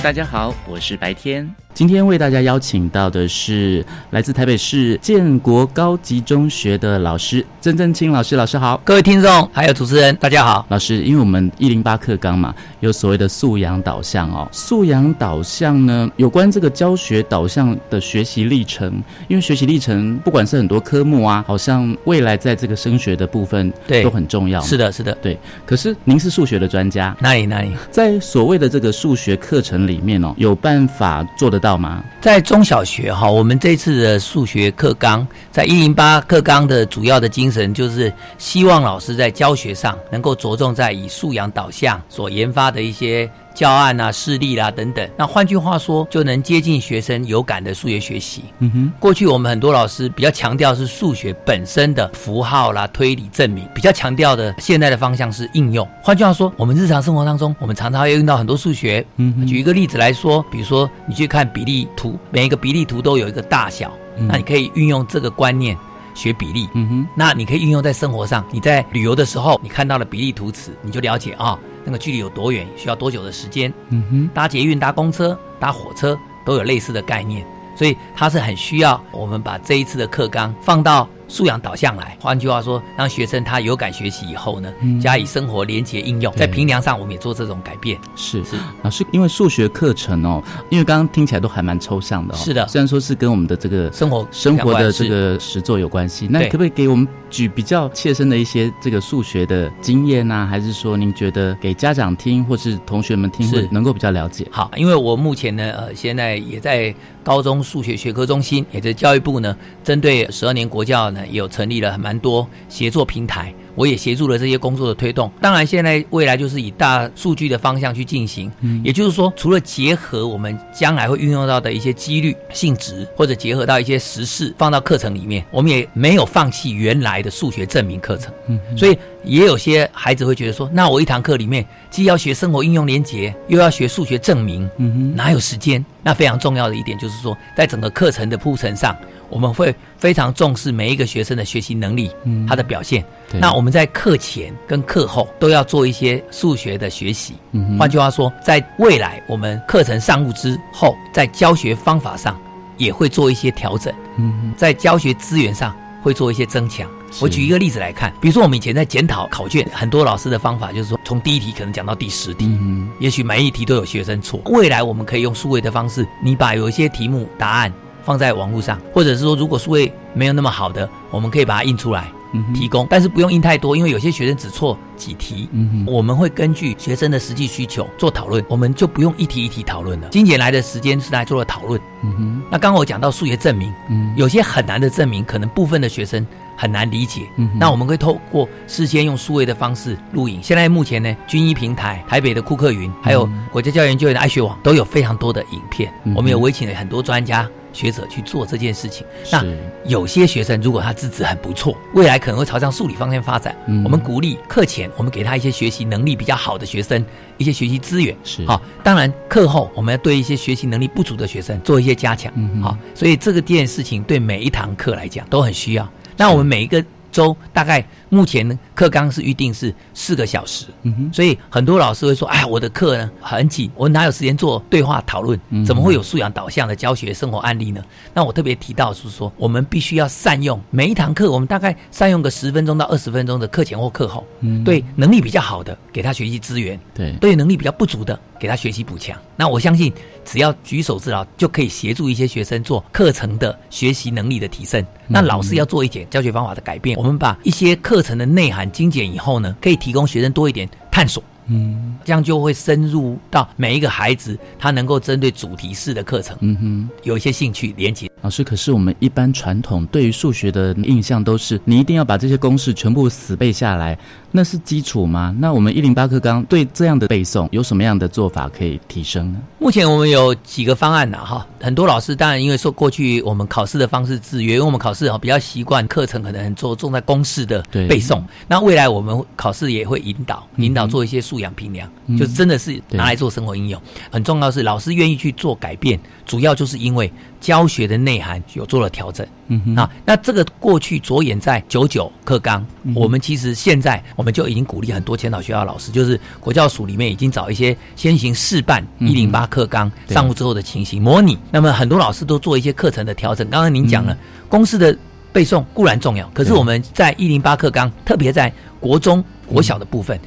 [SPEAKER 5] 大家好，我是白天。今天为大家邀请到的是来自台北市建国高级中学的老师曾正清老师，老师好，
[SPEAKER 6] 各位听众还有主持人，大家好。
[SPEAKER 5] 老师，因为我们一零八课纲嘛，有所谓的素养导向哦，素养导向呢，有关这个教学导向的学习历程，因为学习历程不管是很多科目啊，好像未来在这个升学的部分
[SPEAKER 6] 对
[SPEAKER 5] 都很重要。
[SPEAKER 6] 是的，是的，
[SPEAKER 5] 对。可是您是数学的专家，
[SPEAKER 6] 哪里哪里？
[SPEAKER 5] 在所谓的这个数学课程里面哦，有办法做得到吗？
[SPEAKER 6] 在中小学哈，我们这次的数学课纲，在一零八课纲的主要的精神就是希望老师在教学上能够着重在以素养导向所研发的一些。教案啊、事例啦等等，那换句话说，就能接近学生有感的数学学习。
[SPEAKER 5] 嗯哼，
[SPEAKER 6] 过去我们很多老师比较强调是数学本身的符号啦、推理证明，比较强调的现在的方向是应用。换句话说，我们日常生活当中，我们常常会用到很多数学。
[SPEAKER 5] 嗯，
[SPEAKER 6] 举一个例子来说，比如说你去看比例图，每一个比例图都有一个大小，那你可以运用这个观念学比例。
[SPEAKER 5] 嗯哼，
[SPEAKER 6] 那你可以运用在生活上，你在旅游的时候，你看到了比例图尺，你就了解啊。那个距离有多远，需要多久的时间？
[SPEAKER 5] 嗯哼，
[SPEAKER 6] 搭捷运、搭公车、搭火车都有类似的概念，所以它是很需要我们把这一次的课纲放到。素养导向来，换句话说，让学生他有感学习以后呢，加以生活连结应用，在平量上我们也做这种改变。
[SPEAKER 5] 是是，老师，因为数学课程哦，因为刚刚听起来都还蛮抽象的哦。
[SPEAKER 6] 是的，
[SPEAKER 5] 虽然说是跟我们的这个
[SPEAKER 6] 生活
[SPEAKER 5] 生活的这个实作有关系，那可不可以给我们举比较切身的一些这个数学的经验呢？还是说您觉得给家长听或是同学们听会能够比较了解？
[SPEAKER 6] 好，因为我目前呢，呃，现在也在高中数学学科中心，也在教育部呢，针对十二年国教。也有成立了蛮多协作平台，我也协助了这些工作的推动。当然，现在未来就是以大数据的方向去进行，也就是说，除了结合我们将来会运用到的一些几率性质，或者结合到一些实事放到课程里面，我们也没有放弃原来的数学证明课程。
[SPEAKER 5] 嗯，
[SPEAKER 6] 所以也有些孩子会觉得说，那我一堂课里面既要学生活应用连结，又要学数学证明，
[SPEAKER 5] 嗯
[SPEAKER 6] 哪有时间？那非常重要的一点就是说，在整个课程的铺陈上。我们会非常重视每一个学生的学习能力，
[SPEAKER 5] 嗯，
[SPEAKER 6] 他的表现。那我们在课前跟课后都要做一些数学的学习。
[SPEAKER 5] 嗯，
[SPEAKER 6] 换句话说，在未来我们课程上路之后，在教学方法上也会做一些调整。
[SPEAKER 5] 嗯，
[SPEAKER 6] 在教学资源上会做一些增强。我举一个例子来看，比如说我们以前在检讨考卷，很多老师的方法就是说，从第一题可能讲到第十题，
[SPEAKER 5] 嗯，
[SPEAKER 6] 也许每一题都有学生错。未来我们可以用数位的方式，你把有一些题目答案。放在网络上，或者是说，如果数位没有那么好的，我们可以把它印出来提供，但是不用印太多，因为有些学生只错几题，我们会根据学生的实际需求做讨论，我们就不用一题一题讨论了。金姐来的时间是来做了讨论。嗯哼。那刚刚我讲到数学证明，嗯。有些很难的证明，可能部分的学生很难理解，那我们会透过事先用数位的方式录影。现在目前呢，军医平台、台北的库克云，还有国家教研究院的爱学网，都有非常多的影片，我们有委请了很多专家。学者去做这件事情，那有些学生如果他资质很不错，未来可能会朝向数理方向发展。我们鼓励课前，我们给他一些学习能力比较好的学生一些学习资源。
[SPEAKER 5] 是
[SPEAKER 6] 好，当然课后我们要对一些学习能力不足的学生做一些加强。好，所以这个件事情对每一堂课来讲都很需要。那我们每一个。周大概目前呢课纲是预定是四个小时，
[SPEAKER 5] 嗯哼，
[SPEAKER 6] 所以很多老师会说，哎，我的课呢很紧，我哪有时间做对话讨论？怎么会有素养导向的教学生活案例呢？那我特别提到是说，我们必须要善用每一堂课，我们大概善用个十分钟到二十分钟的课前或课后，对能力比较好的给他学习资源，
[SPEAKER 5] 对
[SPEAKER 6] 对能力比较不足的给他学习补强。那我相信，只要举手之劳，就可以协助一些学生做课程的学习能力的提升。那老师要做一点教学方法的改变。我们把一些课程的内涵精简以后呢，可以提供学生多一点探索，
[SPEAKER 5] 嗯，
[SPEAKER 6] 这样就会深入到每一个孩子，他能够针对主题式的课程，
[SPEAKER 5] 嗯哼，
[SPEAKER 6] 有一些兴趣连接。
[SPEAKER 5] 老师，可是我们一般传统对于数学的印象都是，你一定要把这些公式全部死背下来，那是基础吗？那我们一零八课纲对这样的背诵有什么样的做法可以提升呢？
[SPEAKER 6] 目前我们有几个方案呐，哈，很多老师当然因为说过去我们考试的方式制约，因为我们考试哈比较习惯课程可能很做重在公式的背诵，那未来我们考试也会引导引导做一些素养评量，就真的是拿来做生活应用。很重要是老师愿意去做改变，主要就是因为教学的内涵有做了调整。
[SPEAKER 5] 嗯
[SPEAKER 6] 啊，那这个过去着眼在九九课纲，我们其实现在我们就已经鼓励很多前导学校老师，就是国教署里面已经找一些先行示范一零八课纲上路之后的情形模拟。那么很多老师都做一些课程的调整。刚刚您讲了公式的背诵固然重要，可是我们在一零八课纲，特别在国中国小的部分，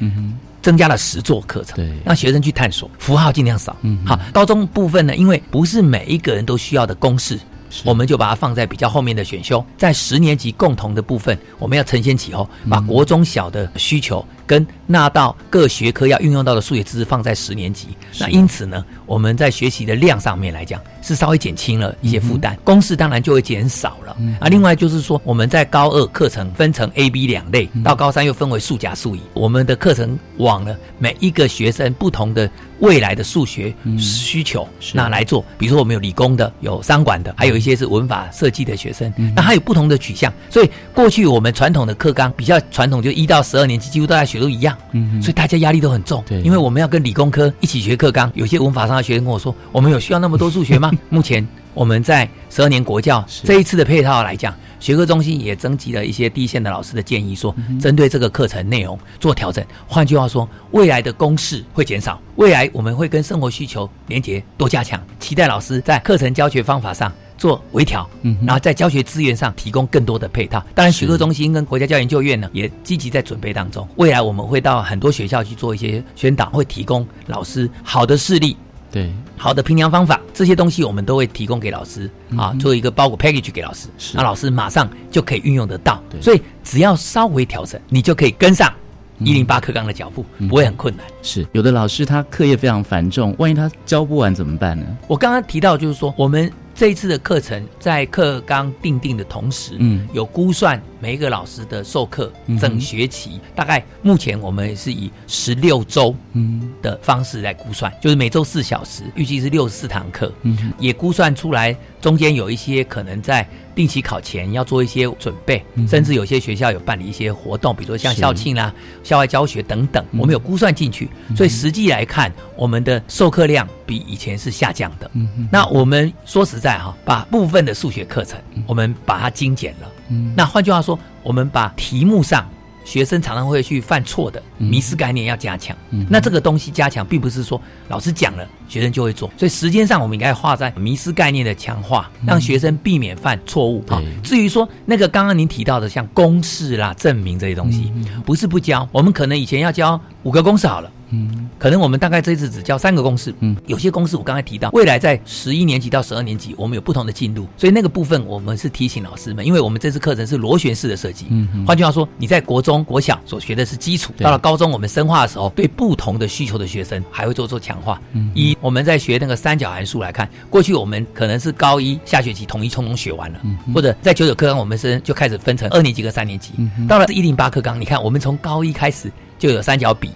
[SPEAKER 6] 增加了十座课程，
[SPEAKER 5] 对，
[SPEAKER 6] 让学生去探索符号尽量少。
[SPEAKER 5] 嗯，
[SPEAKER 6] 好，高中部分呢，因为不是每一个人都需要的公式。我们就把它放在比较后面的选修。在十年级共同的部分，我们要承先启后，把国中小的需求跟纳到各学科要运用到的数学知识放在十年级。那因此呢，我们在学习的量上面来讲，是稍微减轻了一些负担，公式当然就会减少了。啊，另外就是说，我们在高二课程分成 A、B 两类，到高三又分为数甲、数乙。我们的课程往了每一个学生不同的未来的数学需求，那来做。比如说，我们有理工的，有商管的，还有一些是文法设计的学生，那还有不同的取向。所以过去我们传统的课纲比较传统，就一到十二年级几乎都在学都一样，所以大家压力都很重。对因为我们要跟理工科一起学课纲，有些文法上的学生跟我说：“我们有需要那么多数学吗？” [LAUGHS] 目前我们在十二年国教这一次的配套来讲。学科中心也征集了一些第一线的老师的建议，说针对这个课程内容做调整。换句话说，未来的公式会减少，未来我们会跟生活需求连结多加强。期待老师在课程教学方法上做微调，嗯，然后在教学资源上提供更多的配套。当然，学科中心跟国家教研究院呢也积极在准备当中。未来我们会到很多学校去做一些宣导，会提供老师好的事例。
[SPEAKER 5] 对，
[SPEAKER 6] 好的评量方法这些东西我们都会提供给老师啊，做一个包裹 package 给老师，那老师马上就可以运用得到。所以只要稍微调整，你就可以跟上一零八课纲的脚步，不会很困难。
[SPEAKER 5] 是有的老师他课业非常繁重，万一他教不完怎么办呢？
[SPEAKER 6] 我刚刚提到就是说我们。这一次的课程在课纲定定的同时，嗯，有估算每一个老师的授课整学期，大概目前我们是以十六周嗯。的方式来估算，就是每周四小时，预计是六十四堂课，嗯，也估算出来中间有一些可能在定期考前要做一些准备，甚至有些学校有办理一些活动，比如说像校庆啦、校外教学等等，我们有估算进去，所以实际来看，我们的授课量比以前是下降的。嗯，那我们说实在。在哈，把部分的数学课程，我们把它精简了。嗯，那换句话说，我们把题目上学生常常会去犯错的迷失概念要加强。嗯，那这个东西加强，并不是说老师讲了学生就会做，所以时间上我们应该花在迷失概念的强化，让学生避免犯错误。啊，至于说那个刚刚您提到的像公式啦、证明这些东西，不是不教，我们可能以前要教五个公式好了。嗯，可能我们大概这次只教三个公式。嗯，有些公式我刚才提到，未来在十一年级到十二年级，我们有不同的进度，所以那个部分我们是提醒老师们，因为我们这次课程是螺旋式的设计。嗯，换句话说，你在国中国小所学的是基础，到了高中我们深化的时候，对不同的需求的学生还会做做强化。嗯，一我们在学那个三角函数来看，过去我们可能是高一下学期统一通通学完了，嗯或者在九九课纲我们是就开始分成二年级和三年级。嗯到了一零八课纲，你看我们从高一开始就有三角比。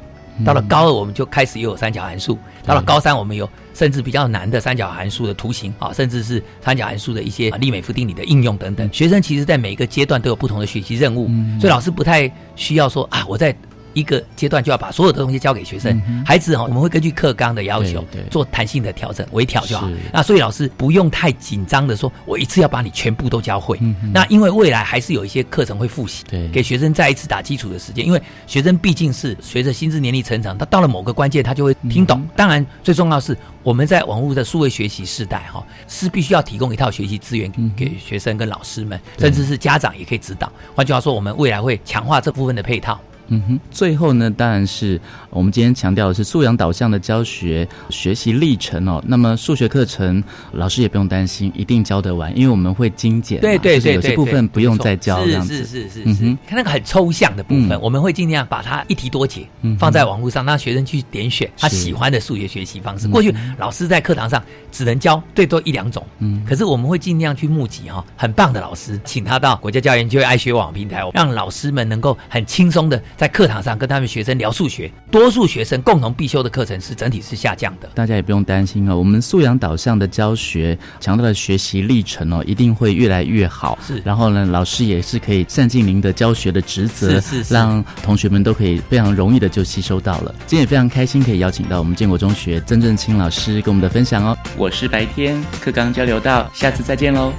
[SPEAKER 6] 到了高二，我们就开始又有三角函数；到了高三，我们有甚至比较难的三角函数的图形啊，甚至是三角函数的一些利美夫定理的应用等等。学生其实在每一个阶段都有不同的学习任务，所以老师不太需要说啊，我在。一个阶段就要把所有的东西交给学生，孩子哈，我们会根据课纲的要求做弹性的调整，微调就好。那所以老师不用太紧张的说，我一次要把你全部都教会。那因为未来还是有一些课程会复习，给学生再一次打基础的时间。因为学生毕竟是随着心智年龄成长，他到了某个关键，他就会听懂。当然，最重要是我们在网络的数位学习时代哈，是必须要提供一套学习资源给学生跟老师们，甚至是家长也可以指导。换句话说，我们未来会强化这部分的配套。
[SPEAKER 5] 嗯哼，最后呢，当然是我们今天强调的是素养导向的教学学习历程哦。那么数学课程老师也不用担心，一定教得完，因为我们会精简，
[SPEAKER 6] 对对对，
[SPEAKER 5] 有些部分不用再教这样
[SPEAKER 6] 子。是是是是是，看那个很抽象的部分，我们会尽量把它一题多解，放在网络上，让学生去点选他喜欢的数学学习方式。过去老师在课堂上只能教最多一两种，嗯，可是我们会尽量去募集哈很棒的老师，请他到国家教研究爱学网平台，让老师们能够很轻松的。在课堂上跟他们学生聊数学，多数学生共同必修的课程是整体是下降的。
[SPEAKER 5] 大家也不用担心哦，我们素养导向的教学，强调的学习历程哦，一定会越来越好。
[SPEAKER 6] 是，
[SPEAKER 5] 然后呢，老师也是可以善尽您的教学的职责，
[SPEAKER 6] 是是是，
[SPEAKER 5] 让同学们都可以非常容易的就吸收到了。今天也非常开心可以邀请到我们建国中学曾正清老师跟我们的分享哦。我是白天课纲交流到，下次再见喽。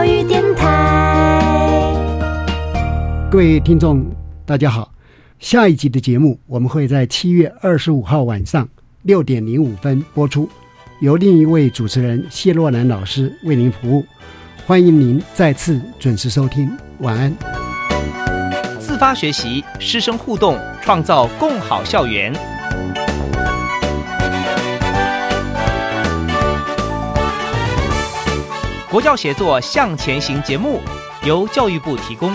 [SPEAKER 1] 教育电台，各位听众，大家好。下一集的节目，我们会在七月二十五号晚上六点零五分播出，由另一位主持人谢若兰老师为您服务。欢迎您再次准时收听，晚安。
[SPEAKER 7] 自发学习，师生互动，创造共好校园。国教协作向前行节目由教育部提供。